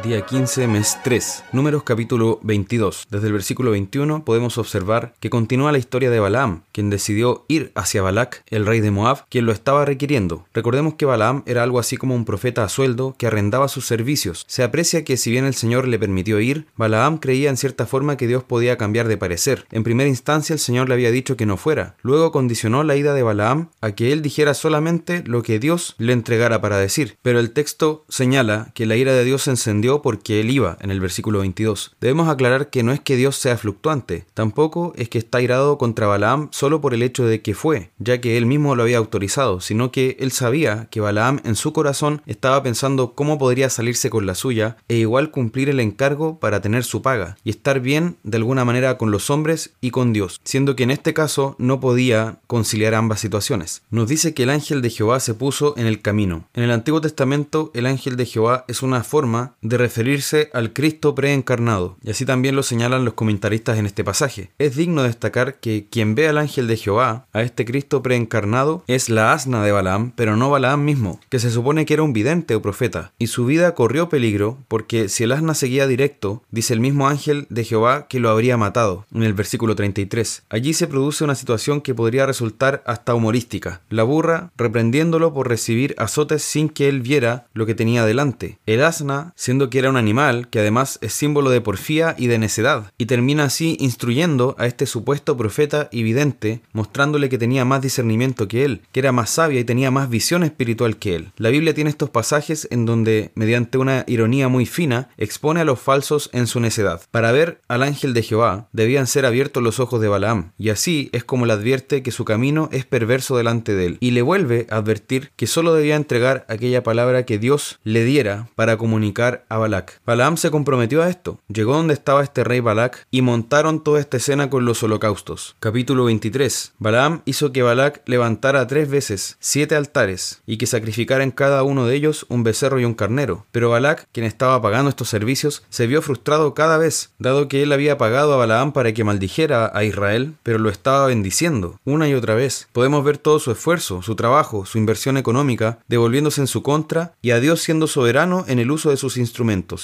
Día 15, mes 3, números capítulo 22. Desde el versículo 21 podemos observar que continúa la historia de Balaam, quien decidió ir hacia Balac, el rey de Moab, quien lo estaba requiriendo. Recordemos que Balaam era algo así como un profeta a sueldo que arrendaba sus servicios. Se aprecia que si bien el Señor le permitió ir, Balaam creía en cierta forma que Dios podía cambiar de parecer. En primera instancia el Señor le había dicho que no fuera. Luego condicionó la ida de Balaam a que él dijera solamente lo que Dios le entregara para decir. Pero el texto señala que la ira de Dios se encendió porque él iba en el versículo 22. Debemos aclarar que no es que Dios sea fluctuante, tampoco es que está irado contra Balaam solo por el hecho de que fue, ya que él mismo lo había autorizado, sino que él sabía que Balaam en su corazón estaba pensando cómo podría salirse con la suya e igual cumplir el encargo para tener su paga y estar bien de alguna manera con los hombres y con Dios, siendo que en este caso no podía conciliar ambas situaciones. Nos dice que el ángel de Jehová se puso en el camino. En el Antiguo Testamento el ángel de Jehová es una forma de referirse al Cristo preencarnado, y así también lo señalan los comentaristas en este pasaje. Es digno destacar que quien ve al ángel de Jehová, a este Cristo preencarnado, es la asna de Balaam, pero no Balaam mismo, que se supone que era un vidente o profeta, y su vida corrió peligro porque si el asna seguía directo, dice el mismo ángel de Jehová que lo habría matado, en el versículo 33. Allí se produce una situación que podría resultar hasta humorística. La burra reprendiéndolo por recibir azotes sin que él viera lo que tenía delante. El asna, siendo que era un animal que además es símbolo de porfía y de necedad, y termina así instruyendo a este supuesto profeta y vidente, mostrándole que tenía más discernimiento que él, que era más sabia y tenía más visión espiritual que él. La Biblia tiene estos pasajes en donde, mediante una ironía muy fina, expone a los falsos en su necedad. Para ver al ángel de Jehová, debían ser abiertos los ojos de Balaam, y así es como le advierte que su camino es perverso delante de él, y le vuelve a advertir que solo debía entregar aquella palabra que Dios le diera para comunicar a Balac. Balaam se comprometió a esto. Llegó donde estaba este rey Balac y montaron toda esta escena con los holocaustos. Capítulo 23. Balaam hizo que Balac levantara tres veces siete altares y que sacrificara en cada uno de ellos un becerro y un carnero. Pero Balac, quien estaba pagando estos servicios, se vio frustrado cada vez, dado que él había pagado a Balaam para que maldijera a Israel, pero lo estaba bendiciendo una y otra vez. Podemos ver todo su esfuerzo, su trabajo, su inversión económica, devolviéndose en su contra y a Dios siendo soberano en el uso de sus instrumentos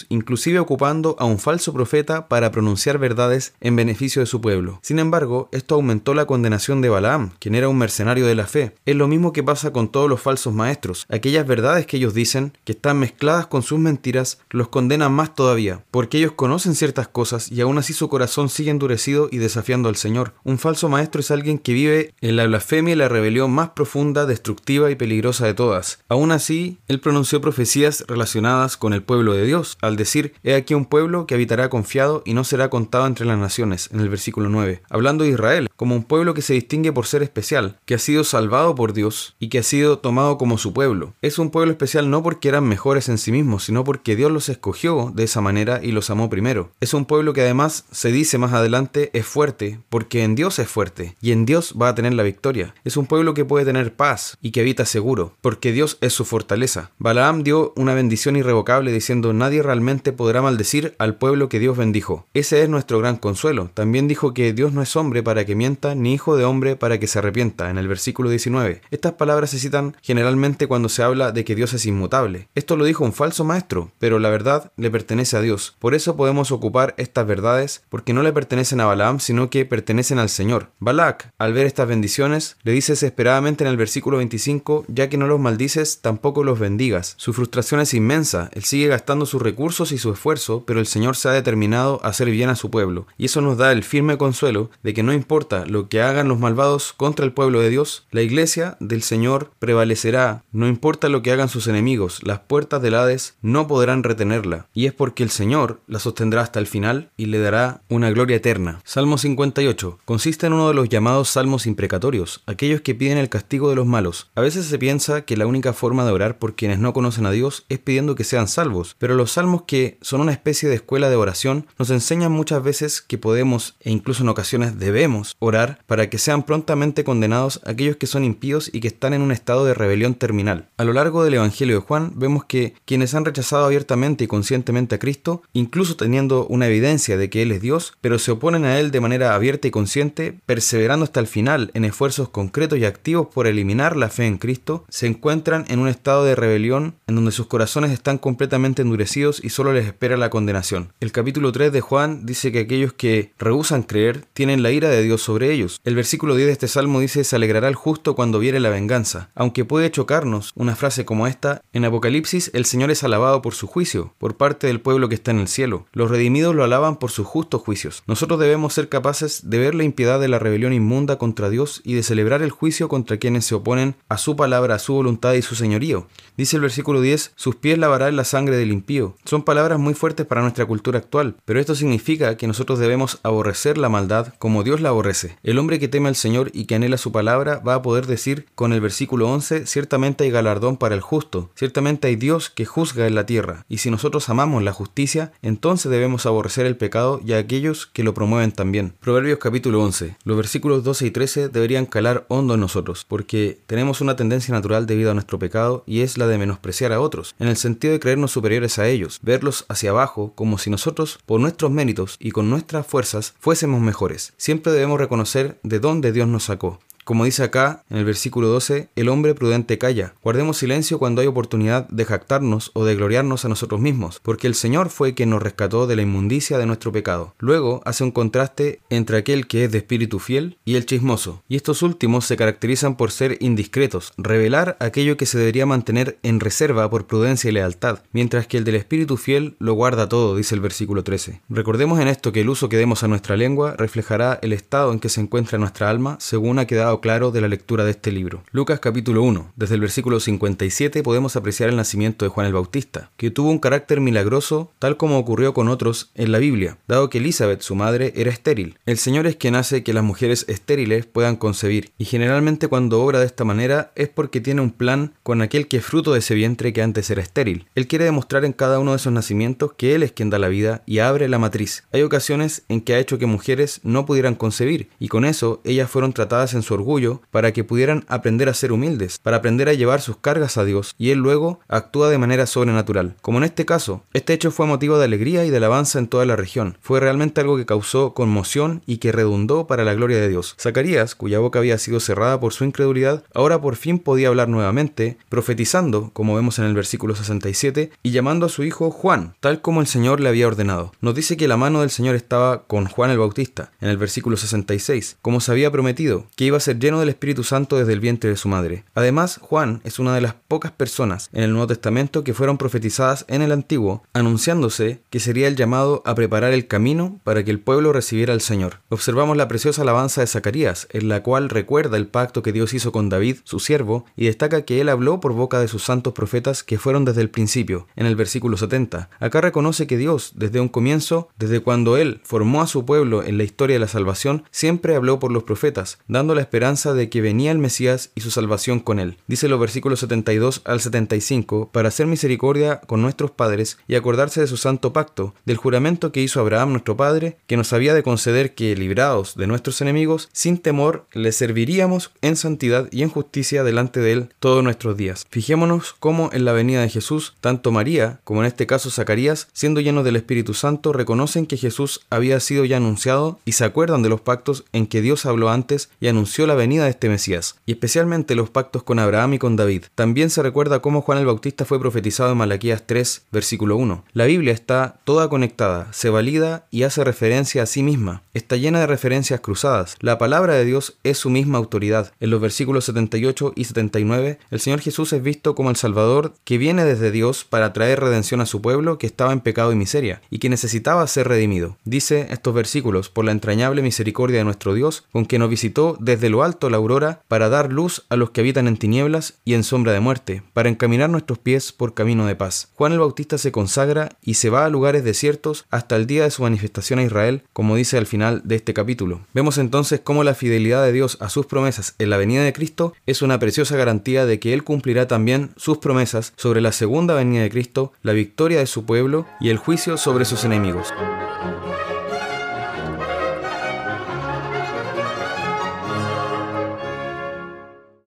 inclusive ocupando a un falso profeta para pronunciar verdades en beneficio de su pueblo. Sin embargo, esto aumentó la condenación de Balaam, quien era un mercenario de la fe. Es lo mismo que pasa con todos los falsos maestros. Aquellas verdades que ellos dicen, que están mezcladas con sus mentiras, los condenan más todavía, porque ellos conocen ciertas cosas y aún así su corazón sigue endurecido y desafiando al Señor. Un falso maestro es alguien que vive en la blasfemia y la rebelión más profunda, destructiva y peligrosa de todas. Aún así, él pronunció profecías relacionadas con el pueblo de Dios, al decir, He aquí un pueblo que habitará confiado y no será contado entre las naciones, en el versículo 9, hablando de Israel, como un pueblo que se distingue por ser especial, que ha sido salvado por Dios y que ha sido tomado como su pueblo. Es un pueblo especial no porque eran mejores en sí mismos, sino porque Dios los escogió de esa manera y los amó primero. Es un pueblo que además se dice más adelante es fuerte, porque en Dios es fuerte, y en Dios va a tener la victoria. Es un pueblo que puede tener paz y que habita seguro, porque Dios es su fortaleza. Balaam dio una bendición irrevocable diciendo nadie realmente podrá maldecir al pueblo que Dios bendijo. Ese es nuestro gran consuelo. También dijo que Dios no es hombre para que mienta, ni hijo de hombre para que se arrepienta, en el versículo 19. Estas palabras se citan generalmente cuando se habla de que Dios es inmutable. Esto lo dijo un falso maestro, pero la verdad le pertenece a Dios. Por eso podemos ocupar estas verdades, porque no le pertenecen a Balaam, sino que pertenecen al Señor. Balac, al ver estas bendiciones, le dice desesperadamente en el versículo 25, ya que no los maldices, tampoco los bendigas. Su frustración es inmensa, él sigue gastando sus recursos y su esfuerzo, pero el Señor se ha determinado a hacer bien a su pueblo. Y eso nos da el firme consuelo de que no importa lo que hagan los malvados contra el pueblo de Dios, la iglesia del Señor prevalecerá. No importa lo que hagan sus enemigos, las puertas del Hades no podrán retenerla. Y es porque el Señor la sostendrá hasta el final y le dará una gloria eterna. Salmo 58. Consiste en uno de los llamados salmos imprecatorios, aquellos que piden el castigo de los malos. A veces se piensa que la única forma de orar por quienes no conocen a Dios es pidiendo que sean salvos, pero pero los salmos que son una especie de escuela de oración nos enseñan muchas veces que podemos e incluso en ocasiones debemos orar para que sean prontamente condenados aquellos que son impíos y que están en un estado de rebelión terminal. A lo largo del Evangelio de Juan vemos que quienes han rechazado abiertamente y conscientemente a Cristo, incluso teniendo una evidencia de que Él es Dios, pero se oponen a Él de manera abierta y consciente, perseverando hasta el final en esfuerzos concretos y activos por eliminar la fe en Cristo, se encuentran en un estado de rebelión en donde sus corazones están completamente endurecidos y solo les espera la condenación. El capítulo 3 de Juan dice que aquellos que rehusan creer tienen la ira de Dios sobre ellos. El versículo 10 de este salmo dice se alegrará el justo cuando viere la venganza. Aunque puede chocarnos una frase como esta, en Apocalipsis el Señor es alabado por su juicio, por parte del pueblo que está en el cielo. Los redimidos lo alaban por sus justos juicios. Nosotros debemos ser capaces de ver la impiedad de la rebelión inmunda contra Dios y de celebrar el juicio contra quienes se oponen a su palabra, a su voluntad y su señorío. Dice el versículo 10, sus pies lavarán la sangre del impío. Son palabras muy fuertes para nuestra cultura actual, pero esto significa que nosotros debemos aborrecer la maldad como Dios la aborrece. El hombre que teme al Señor y que anhela su palabra va a poder decir con el versículo 11, ciertamente hay galardón para el justo, ciertamente hay Dios que juzga en la tierra, y si nosotros amamos la justicia, entonces debemos aborrecer el pecado y a aquellos que lo promueven también. Proverbios capítulo 11. Los versículos 12 y 13 deberían calar hondo en nosotros, porque tenemos una tendencia natural debido a nuestro pecado y es la de menospreciar a otros, en el sentido de creernos superiores a ellos, verlos hacia abajo como si nosotros, por nuestros méritos y con nuestras fuerzas, fuésemos mejores. Siempre debemos reconocer de dónde Dios nos sacó, como dice acá en el versículo 12, el hombre prudente calla. Guardemos silencio cuando hay oportunidad de jactarnos o de gloriarnos a nosotros mismos, porque el Señor fue quien nos rescató de la inmundicia de nuestro pecado. Luego hace un contraste entre aquel que es de espíritu fiel y el chismoso, y estos últimos se caracterizan por ser indiscretos, revelar aquello que se debería mantener en reserva por prudencia y lealtad, mientras que el del espíritu fiel lo guarda todo, dice el versículo 13. Recordemos en esto que el uso que demos a nuestra lengua reflejará el estado en que se encuentra nuestra alma, según ha quedado claro de la lectura de este libro. Lucas capítulo 1. Desde el versículo 57 podemos apreciar el nacimiento de Juan el Bautista, que tuvo un carácter milagroso tal como ocurrió con otros en la Biblia, dado que Elizabeth, su madre, era estéril. El Señor es quien hace que las mujeres estériles puedan concebir, y generalmente cuando obra de esta manera es porque tiene un plan con aquel que es fruto de ese vientre que antes era estéril. Él quiere demostrar en cada uno de esos nacimientos que Él es quien da la vida y abre la matriz. Hay ocasiones en que ha hecho que mujeres no pudieran concebir, y con eso ellas fueron tratadas en su orgullo para que pudieran aprender a ser humildes, para aprender a llevar sus cargas a Dios, y Él luego actúa de manera sobrenatural. Como en este caso, este hecho fue motivo de alegría y de alabanza en toda la región. Fue realmente algo que causó conmoción y que redundó para la gloria de Dios. Zacarías, cuya boca había sido cerrada por su incredulidad, ahora por fin podía hablar nuevamente, profetizando, como vemos en el versículo 67, y llamando a su hijo Juan, tal como el Señor le había ordenado. Nos dice que la mano del Señor estaba con Juan el Bautista, en el versículo 66, como se había prometido, que iba a ser lleno del Espíritu Santo desde el vientre de su madre. Además, Juan es una de las pocas personas en el Nuevo Testamento que fueron profetizadas en el Antiguo, anunciándose que sería el llamado a preparar el camino para que el pueblo recibiera al Señor. Observamos la preciosa alabanza de Zacarías, en la cual recuerda el pacto que Dios hizo con David, su siervo, y destaca que él habló por boca de sus santos profetas que fueron desde el principio, en el versículo 70. Acá reconoce que Dios, desde un comienzo, desde cuando él formó a su pueblo en la historia de la salvación, siempre habló por los profetas, dando la esperanza de que venía el Mesías y su salvación con él. Dice los versículos 72 al 75, para hacer misericordia con nuestros padres y acordarse de su santo pacto, del juramento que hizo Abraham nuestro padre, que nos había de conceder que, librados de nuestros enemigos, sin temor, le serviríamos en santidad y en justicia delante de él todos nuestros días. Fijémonos cómo en la venida de Jesús, tanto María como en este caso Zacarías, siendo llenos del Espíritu Santo, reconocen que Jesús había sido ya anunciado y se acuerdan de los pactos en que Dios habló antes y anunció la venida de este Mesías, y especialmente los pactos con Abraham y con David. También se recuerda cómo Juan el Bautista fue profetizado en Malaquías 3, versículo 1. La Biblia está toda conectada, se valida y hace referencia a sí misma. Está llena de referencias cruzadas. La palabra de Dios es su misma autoridad. En los versículos 78 y 79, el Señor Jesús es visto como el Salvador que viene desde Dios para traer redención a su pueblo que estaba en pecado y miseria, y que necesitaba ser redimido. Dice estos versículos, por la entrañable misericordia de nuestro Dios, con que nos visitó desde lo alto la aurora para dar luz a los que habitan en tinieblas y en sombra de muerte, para encaminar nuestros pies por camino de paz. Juan el Bautista se consagra y se va a lugares desiertos hasta el día de su manifestación a Israel, como dice al final de este capítulo. Vemos entonces cómo la fidelidad de Dios a sus promesas en la venida de Cristo es una preciosa garantía de que Él cumplirá también sus promesas sobre la segunda venida de Cristo, la victoria de su pueblo y el juicio sobre sus enemigos.